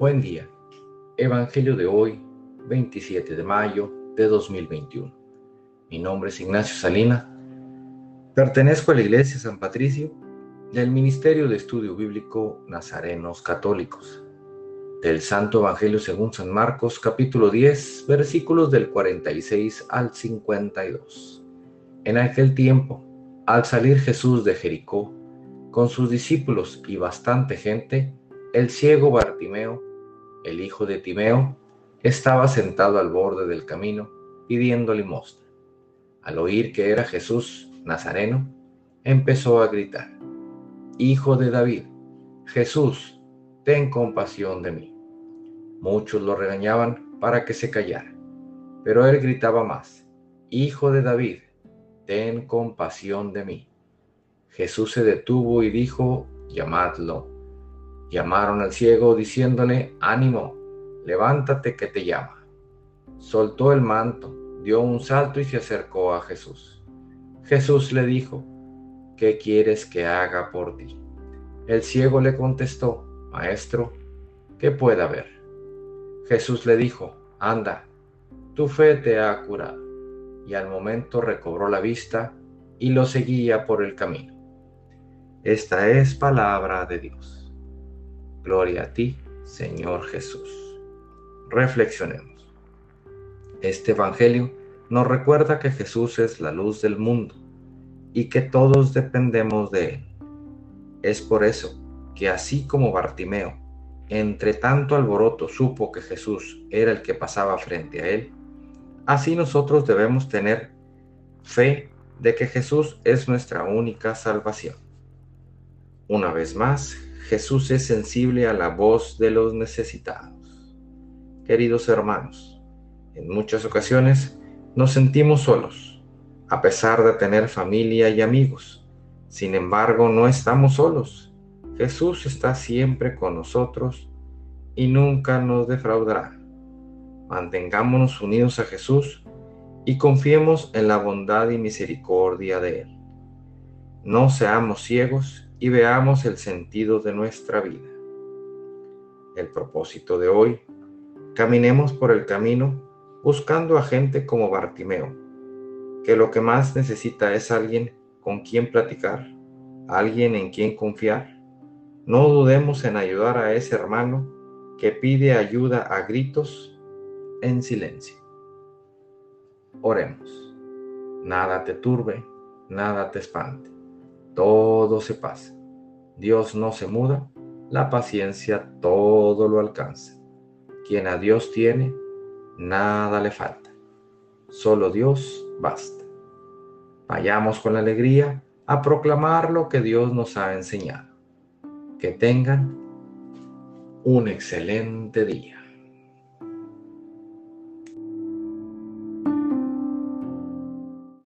Buen día. Evangelio de hoy, 27 de mayo de 2021. Mi nombre es Ignacio Salina. Pertenezco a la Iglesia San Patricio del Ministerio de Estudio Bíblico Nazarenos Católicos. Del Santo Evangelio según San Marcos, capítulo 10, versículos del 46 al 52. En aquel tiempo, al salir Jesús de Jericó, con sus discípulos y bastante gente, el ciego Bartimeo el hijo de Timeo, estaba sentado al borde del camino pidiendo limosna. Al oír que era Jesús Nazareno, empezó a gritar, Hijo de David, Jesús, ten compasión de mí. Muchos lo regañaban para que se callara, pero él gritaba más, Hijo de David, ten compasión de mí. Jesús se detuvo y dijo, llamadlo. Llamaron al ciego diciéndole, ánimo, levántate que te llama. Soltó el manto, dio un salto y se acercó a Jesús. Jesús le dijo, ¿qué quieres que haga por ti? El ciego le contestó, Maestro, ¿qué pueda ver? Jesús le dijo, anda, tu fe te ha curado. Y al momento recobró la vista y lo seguía por el camino. Esta es palabra de Dios. Gloria a ti, Señor Jesús. Reflexionemos. Este Evangelio nos recuerda que Jesús es la luz del mundo y que todos dependemos de Él. Es por eso que así como Bartimeo, entre tanto alboroto supo que Jesús era el que pasaba frente a él, así nosotros debemos tener fe de que Jesús es nuestra única salvación. Una vez más, Jesús es sensible a la voz de los necesitados. Queridos hermanos, en muchas ocasiones nos sentimos solos, a pesar de tener familia y amigos. Sin embargo, no estamos solos. Jesús está siempre con nosotros y nunca nos defraudará. Mantengámonos unidos a Jesús y confiemos en la bondad y misericordia de Él. No seamos ciegos y veamos el sentido de nuestra vida. El propósito de hoy, caminemos por el camino buscando a gente como Bartimeo, que lo que más necesita es alguien con quien platicar, alguien en quien confiar. No dudemos en ayudar a ese hermano que pide ayuda a gritos en silencio. Oremos. Nada te turbe, nada te espante todo se pasa. Dios no se muda, la paciencia todo lo alcanza. Quien a Dios tiene, nada le falta. Solo Dios basta. Vayamos con alegría a proclamar lo que Dios nos ha enseñado. Que tengan un excelente día.